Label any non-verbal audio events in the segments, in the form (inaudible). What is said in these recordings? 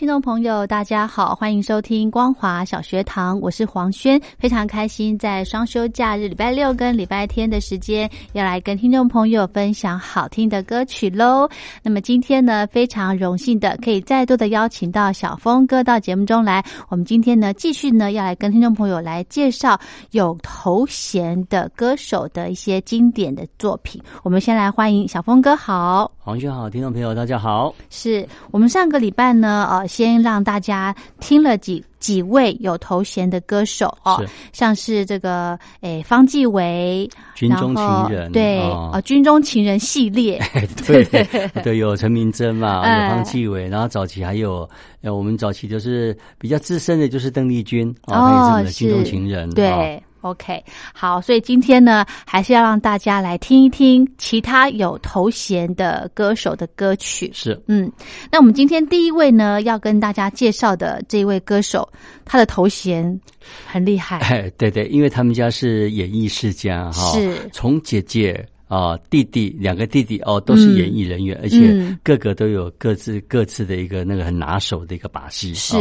听众朋友，大家好，欢迎收听光华小学堂，我是黄轩，非常开心在双休假日礼拜六跟礼拜天的时间，要来跟听众朋友分享好听的歌曲喽。那么今天呢，非常荣幸的可以再度的邀请到小峰哥到节目中来。我们今天呢，继续呢要来跟听众朋友来介绍有头衔的歌手的一些经典的作品。我们先来欢迎小峰哥，好，黄轩好，听众朋友大家好。是我们上个礼拜呢。呃，先让大家听了几几位有头衔的歌手哦，像是这个诶方季韦，军中情人对啊，军中情人系列。(laughs) 对 (laughs) 对，有陈明真嘛，有方季韦，然后早期还有呃，我们早期就是比较资深的，就是邓丽君哦，军中情人对。OK，好，所以今天呢，还是要让大家来听一听其他有头衔的歌手的歌曲。是，嗯，那我们今天第一位呢，要跟大家介绍的这一位歌手，他的头衔很厉害。哎，对对，因为他们家是演艺世家哈，是从姐姐。啊，弟弟两个弟弟哦，都是演艺人员，而且个个都有各自各自的一个那个很拿手的一个把戏。是，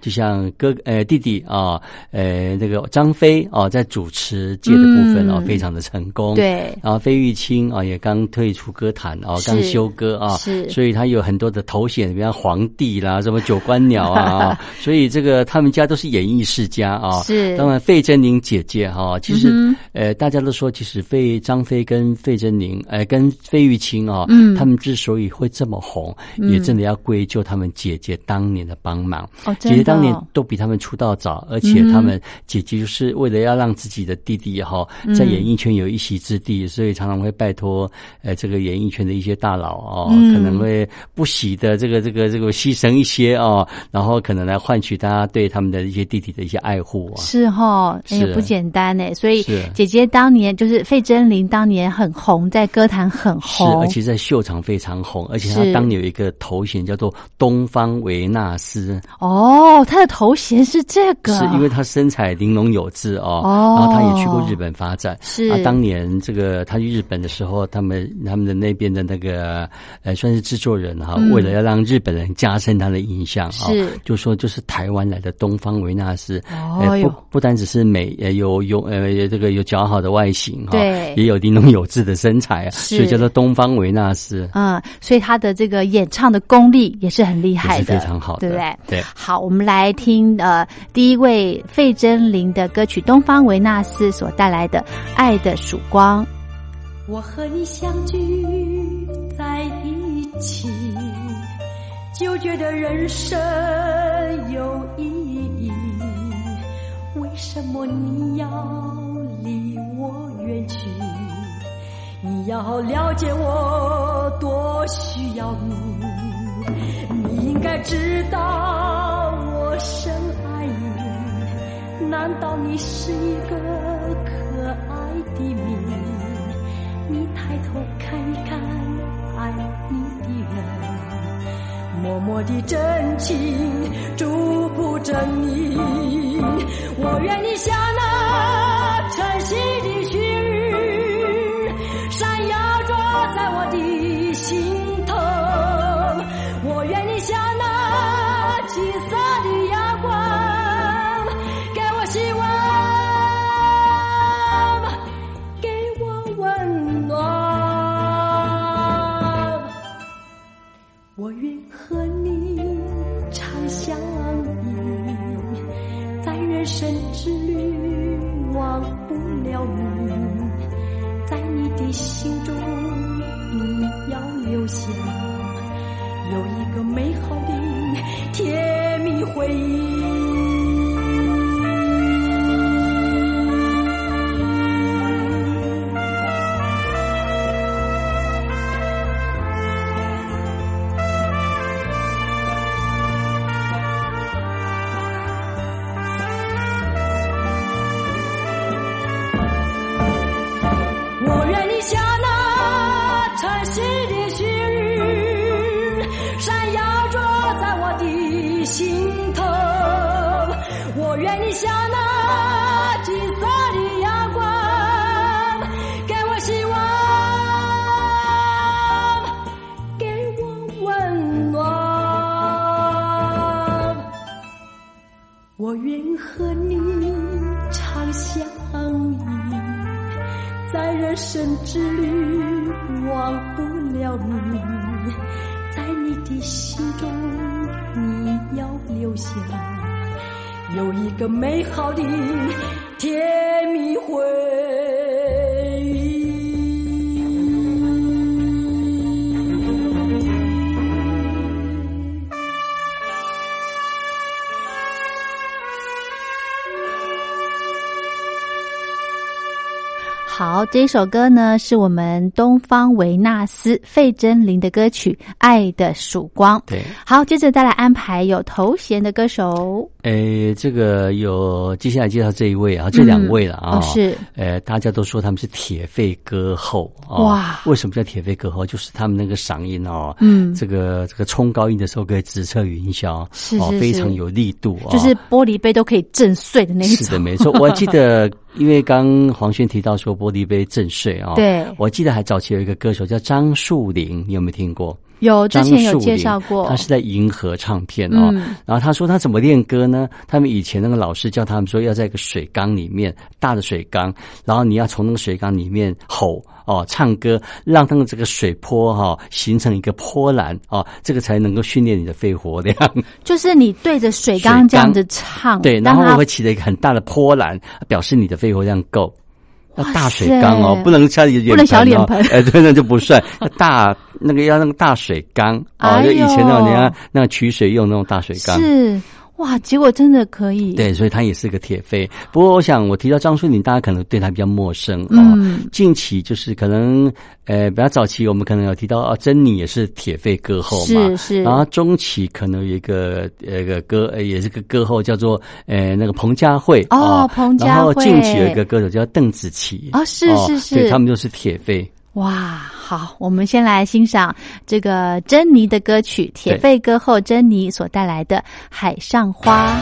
就像哥呃弟弟啊，呃那个张飞哦，在主持界的部分哦，非常的成功。对，然后费玉清啊，也刚退出歌坛哦，刚休歌啊，是，所以他有很多的头衔，比方皇帝啦，什么九官鸟啊，(laughs) 所以这个他们家都是演艺世家啊。是，当然费贞玲姐姐哈，其实呃大家都说，其实费张飞跟费费贞宁，哎，跟费玉清啊，嗯，他们之所以会这么红，也真的要归咎他们姐姐当年的帮忙。哦，姐姐当年都比他们出道早，而且他们姐姐就是为了要让自己的弟弟哈在演艺圈有一席之地，所以常常会拜托呃这个演艺圈的一些大佬哦，可能会不惜的这个这个这个牺牲一些哦，然后可能来换取大家对他们的一些弟弟的一些爱护啊。是哈，也不简单呢。所以姐姐当年就是费贞玲当年很。红在歌坛很红，是而且在秀场非常红，而且他当年有一个头衔叫做东方维纳斯。哦，他的头衔是这个，是因为他身材玲珑有致哦。哦，然后他也去过日本发展。是啊，当年这个他去日本的时候，他们他们的那边的那个呃，算是制作人哈，为了要让日本人加深他的印象，是就说就是台湾来的东方维纳斯。哦，不不单只是美，呃有有呃这个有姣好的外形哈，对，也有玲珑有致的。的身材啊，所以叫做东方维纳斯。嗯，所以他的这个演唱的功力也是很厉害的，非常好，对不对？对。好，我们来听呃第一位费贞玲的歌曲《东方维纳斯》所带来的《爱的曙光》。我和你相聚在一起，就觉得人生有意义。为什么你要要了解我多需要你，你应该知道我深爱你。难道你是一个可爱的谜？你抬头看一看爱你的人，默默的真情祝福着你。我愿你像那晨曦心中你要留下有一在人生之旅忘不了你，在你的心中你要留下有一个美好的甜蜜回忆。好，这首歌呢是我们东方维纳斯费贞绫的歌曲《爱的曙光》。对，好，接着再来安排有头衔的歌手。诶，这个有接下来介绍这一位啊，这两位了啊，哦是，呃，大家都说他们是铁肺歌后啊。哇为什么叫铁肺歌后？就是他们那个嗓音哦，嗯这个这个冲高音的时候可以直彻云霄，哦，是是是非常有力度啊。就是玻璃杯都可以震碎的那一种。是的，没错。我还记得，因为刚黄轩提到说玻璃杯震碎啊，对我记得还早期有一个歌手叫张树林，你有没有听过？有之前有介绍过，他是在银河唱片哦。嗯然后他说他怎么练歌呢？他们以前那个老师教他们说，要在一个水缸里面，大的水缸，然后你要从那个水缸里面吼哦，唱歌，让那个这个水波哈、形成一个波澜哦，这个才能够训练你的肺活量。就是你对着水缸这样子唱，对，然后会起了一个很大的波澜，表示你的肺活量够。要大水缸哦，不能像你脸不能小脸盆。(laughs) 哎，对，那就不算。(laughs) 要大那个要那个大水缸哦，哎就以前那种人家那个取水用那种大水缸。是哇，结果真的可以。对，所以他也是个铁肺。不过，我想我提到张淑玲，大家可能对他比较陌生哦。嗯近期就是可能，呃，比较早期我们可能有提到啊，珍妮也是铁肺歌后嘛。是是然后中期可能有一个呃个歌，呃也是个歌后，叫做呃那个彭佳慧哦彭佳慧然后近期有一个歌手叫邓紫棋哦是是是对他们就是铁肺。哇，好，我们先来欣赏这个珍妮的歌曲，铁肺歌后珍妮所带来的《海上花》。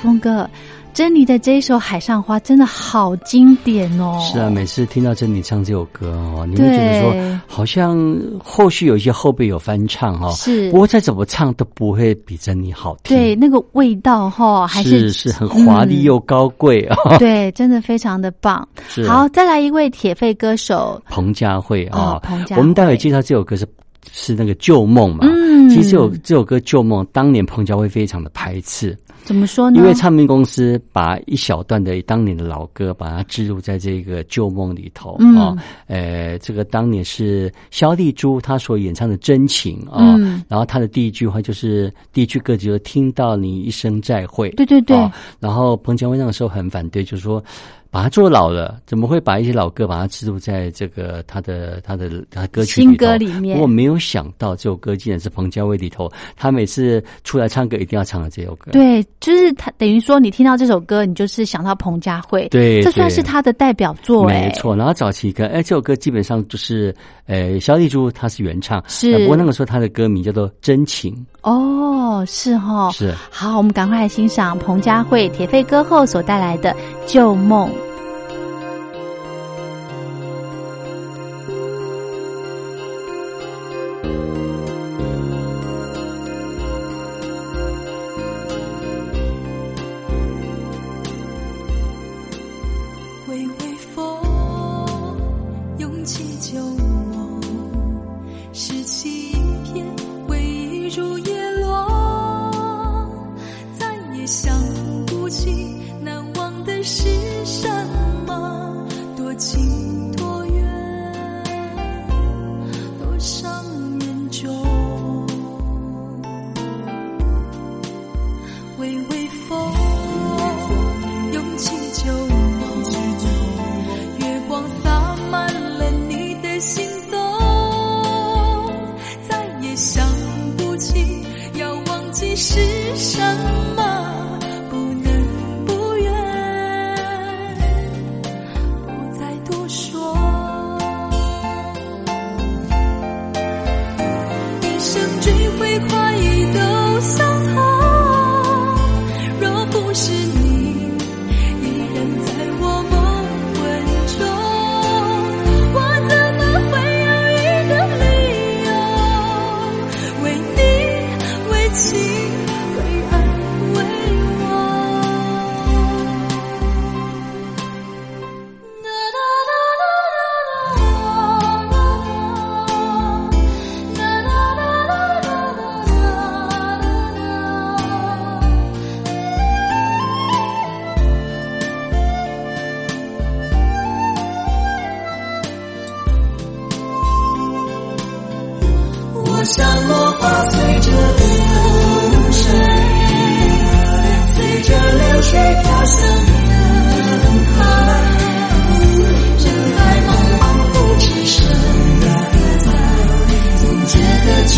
峰哥，珍妮的这一首《海上花》真的好经典哦！是啊，每次听到珍妮唱这首歌哦，你会觉得说，好像后续有一些后辈有翻唱哦，是，不过再怎么唱都不会比珍妮好听。对，那个味道哈，还是是很华丽又高贵啊！(laughs) 对，真的非常的棒。好，再来一位铁肺歌手彭佳慧啊，彭佳慧，我们待会介绍这首歌是是那个旧梦嘛。嗯，其实这首这首歌旧梦，当年彭佳慧非常的排斥。怎么说呢？因为唱片公司把一小段的当年的老歌，把它植入在这个旧梦里头啊。呃，这个当年是萧丽珠她所演唱的真情啊。然后她的第一句话就是第一句歌就是听到你一声再会。对对对。然后彭佳慧那个时候很反对，就是说。把它做老了，怎么会把一些老歌把它植入在这个他的他的他歌曲新歌里面？我没有想到这首歌竟然是彭佳慧里头，他每次出来唱歌一定要唱的这首歌。对，就是他等于说你听到这首歌，你就是想到彭佳慧。对，这算是他的代表作。没错，然后早期歌，哎，这首歌基本上就是呃，小丽珠她是原唱，是。不过那个时候她的歌名叫做《真情》。哦，是哈，是。好，我们赶快来欣赏彭佳慧铁肺歌后所带来的《旧梦》。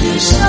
Jesus.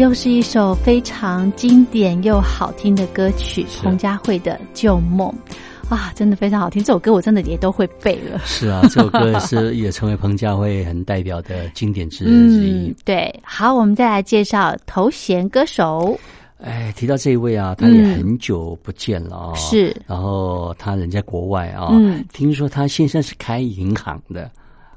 又是一首非常经典又好听的歌曲，彭佳慧的《旧梦》啊，真的非常好听。这首歌我真的也都会背了。是啊，这首歌是 (laughs) 也成为彭佳慧很代表的经典之之一。对，好，我们再来介绍头衔歌手。哎，提到这一位啊，他也很久不见了啊。是，然后他人在国外啊，嗯，听说他先生是开银行的。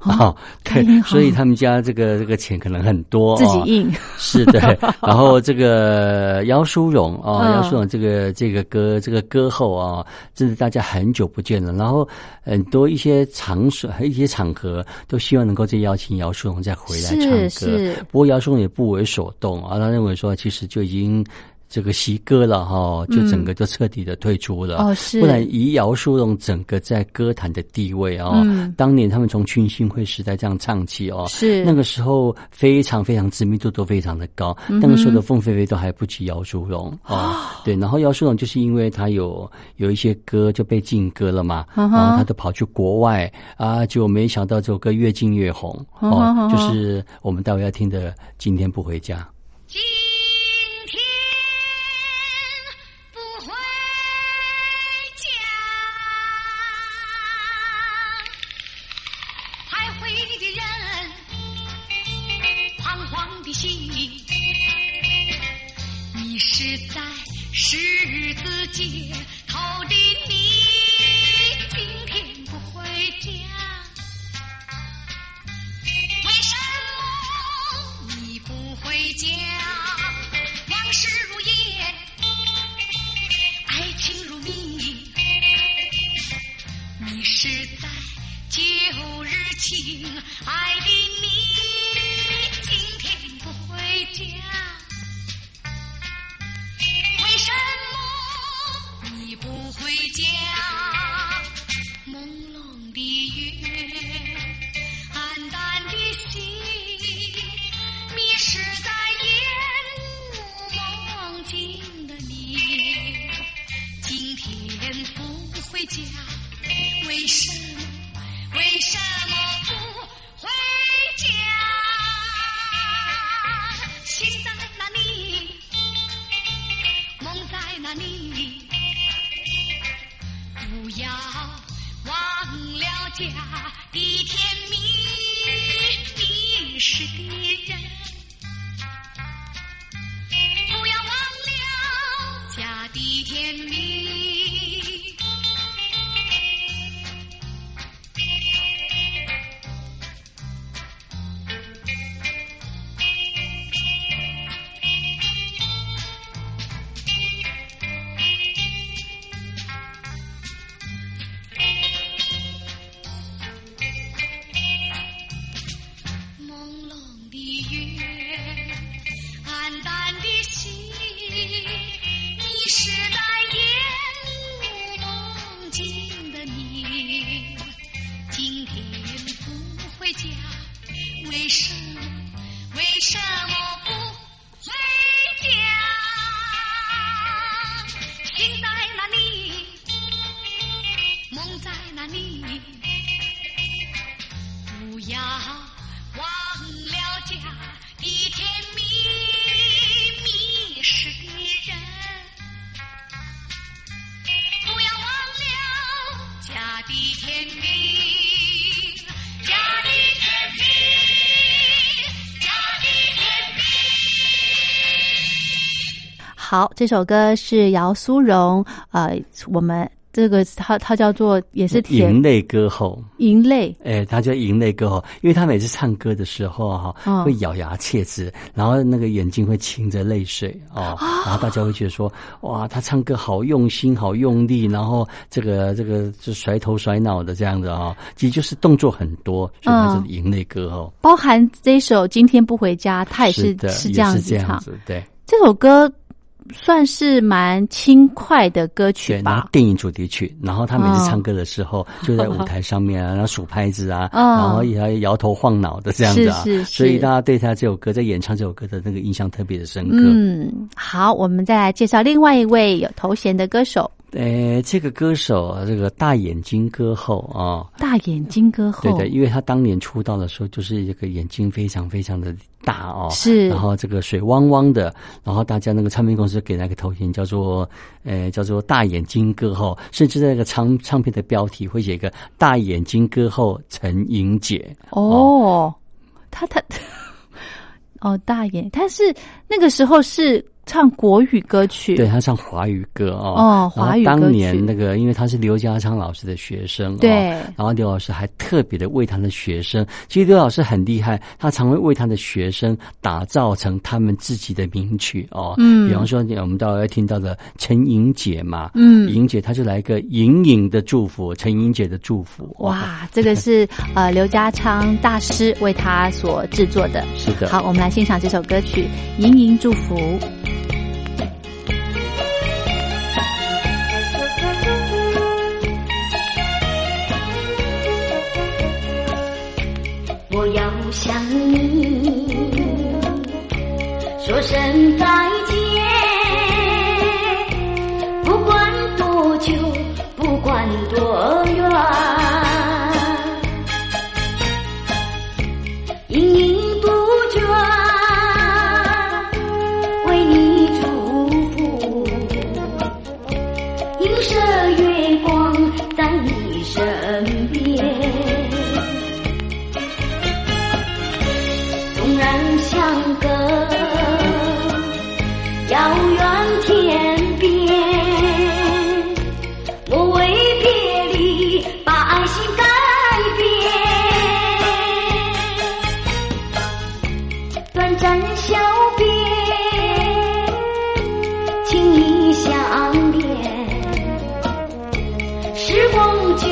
哦，(laughs) 对，所以他们家这个这个钱可能很多，自己印是的。(laughs) 然后这个姚淑荣啊，姚淑荣这个这个歌这个歌后啊，真是大家很久不见了。然后很多一些场所、一些场合都希望能够再邀请姚淑荣再回来唱歌。不过姚淑荣也不为所动啊，他认为说其实就已经。这个习歌了哈，就整个就彻底的退出了。哦，是。不然以姚淑荣整个在歌坛的地位啊，当年他们从群星会时代这样唱起哦，是那个时候非常非常知名度都非常的高。那个时候的凤飞飞都还不及姚淑荣啊。对，然后姚淑荣就是因为他有有一些歌就被禁歌了嘛，然后他都跑去国外啊，就没想到这首歌越禁越红哦，就是我们待会要听的《今天不回家》。好，这首歌是姚苏荣，呃，我们这个他他叫做也是甜银泪歌后，银泪，哎，他叫银泪歌后，因为他每次唱歌的时候哈、嗯会咬牙切齿，然后那个眼睛会噙着泪水哦，然后大家会觉得说，哇，他唱歌好用心，好用力，然后这个这个就甩头甩脑的这样子啊、哦，其实就是动作很多，所以他是银泪歌后。包含这首《今天不回家》，他也是的，是这样子唱。对。这首歌算是蛮轻快的歌曲对，然后？电影主题曲，然后他每次哦唱歌的时候，(laughs) 就在舞台上面啊，(laughs) 然后数拍子啊，哦然后也要摇头晃脑的这样子啊，是是是所以大家对他这首歌在演唱这首歌的那个印象特别的深刻。嗯，好，我们再来介绍另外一位有头衔的歌手呃，这个歌手，这个大眼睛歌后啊，——大眼睛歌后。对的，因为他当年出道的时候，就是一个眼睛非常非常的大哦，是。然后这个水汪汪的，然后大家那个唱片公司给那个头衔叫做，呃，叫做大眼睛歌后，甚至在那个唱唱片的标题会写一个大眼睛歌后陈莹姐，哦，他他 (laughs) 哦，大眼，他是那个时候是唱国语歌曲，对他唱华语歌哦，哦华语歌曲。年那个，因为他是刘家昌老师的学生，对。哦，然后刘老师还特别的为他的学生，其实刘老师很厉害，他常会为他的学生打造成他们自己的名曲哦，嗯。比方说我们待会要听到的陈莹姐嘛，嗯。莹姐她就来一个莹莹的祝福，陈莹姐的祝福，哦，哇，这个是呃刘家昌大师为他所制作的。(laughs) 是的，好，我们来欣赏这首歌曲《莹莹祝福》。想你。说声再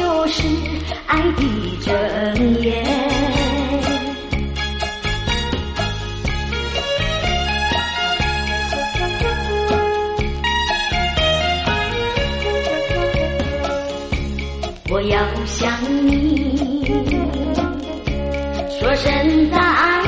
就是爱的真言。我要向你说声再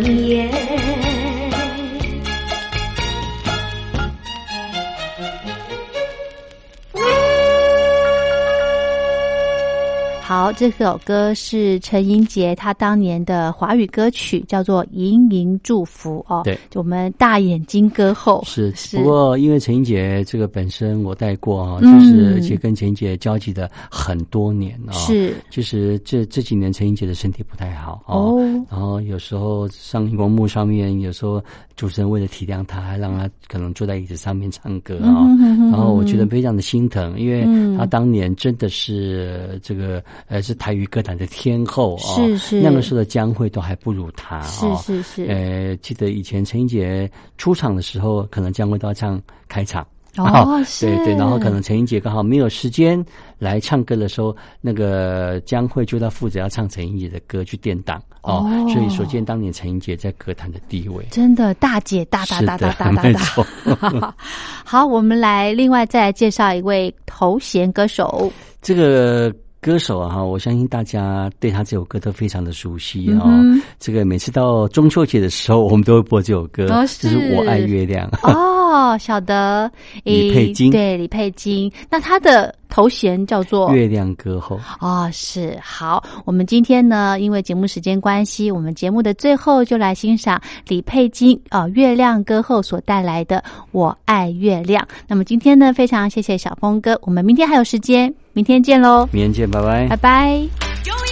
真言。好，这首歌是陈英杰他当年的华语歌曲，叫做《盈盈祝福》哦。对，就我们大眼睛歌后。是，是。不过因为陈英杰这个本身我带过啊，嗯。就是而且跟陈英杰交集的很多年啊。是。其实这这几年陈英杰的身体不太好哦。然后有时候上荧光幕上面，有时候主持人为了体谅他，还让他可能坐在椅子上面唱歌啊、嗯哼哼哼。然后我觉得非常的心疼，因为嗯。他当年真的是这个呃是台语歌坛的天后啊、是是那个时候的江蕙都还不如他是哦。是是，呃，记得以前陈英杰出场的时候，可能江蕙都要唱开场。哦，(laughs) 是，对对，然后可能陈英杰刚好没有时间来唱歌的时候，那个江蕙就他负责要唱陈英杰的歌去垫档哦，所以所见当年陈英杰在歌坛的地位，真的大姐大大大大大大大。(laughs) 好，我们来另外再来介绍一位头衔歌手，这个。歌手啊，哈，我相信大家对他这首歌都非常的熟悉啊。这个每次到中秋节的时候，我们都会播这首歌，就是《我爱月亮》。(laughs) 哦，晓得李佩金，对李佩金。那他的头衔叫做月亮歌后。哦，是好。我们今天呢，因为节目时间关系，我们节目的最后就来欣赏李佩金啊，月亮歌后所带来的《我爱月亮》。那么今天呢，非常谢谢小峰哥，我们明天还有时间。明天见喽！明天见，拜拜，拜拜。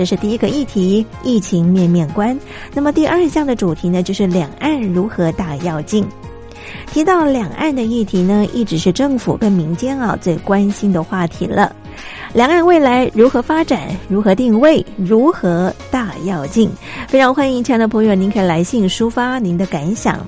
这是第一个议题，疫情面面观。那么第二项的主题呢，就是两岸如何大要进。提到两岸的议题呢，一直是政府跟民间啊最关心的话题了。两岸未来如何发展？如何定位？如何大跃进？非常欢迎亲爱的朋友，您可以来信抒发您的感想。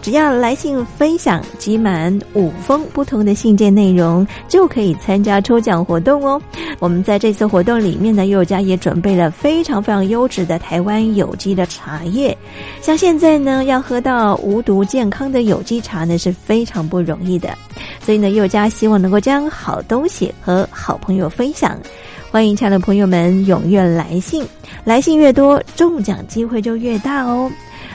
只要来信分享集满五封不同的信件内容，就可以参加抽奖活动哦。我们在这次活动里面呢，佑家也准备了非常非常优质的台湾有机的茶叶。像现在呢，要喝到无毒健康的有机茶呢，是非常不容易的。所以呢，佑家希望能够将好东西和好朋友分分享。欢迎亲爱的朋友们踊跃来信，来信越多，中奖机会就越大哦。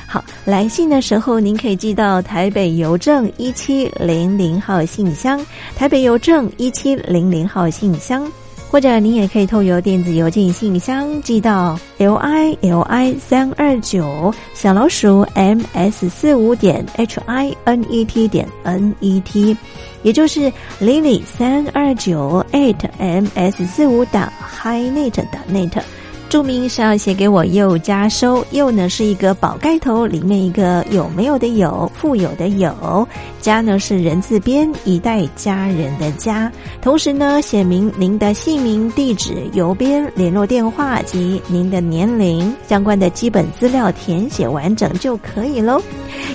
好，来信的时候您可以寄到台北邮政一七零零号信箱，台北邮政一七零零号信箱。或者您也可以透过电子邮件信箱寄到 l i l i 三二九小老鼠 m s 四五点 h i n e t 点 n e t，也就是 lily 三二九 eight m s 四五打 hinet 打 net。注明是要写给我又加收，又呢是一个宝盖头，里面一个有没有的有，富有的有，家呢是人字边，一代家人的家。同时呢，写明您的姓名、地址、邮编、联络电话及您的年龄相关的基本资料填写完整就可以喽。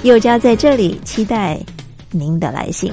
又家在这里期待您的来信。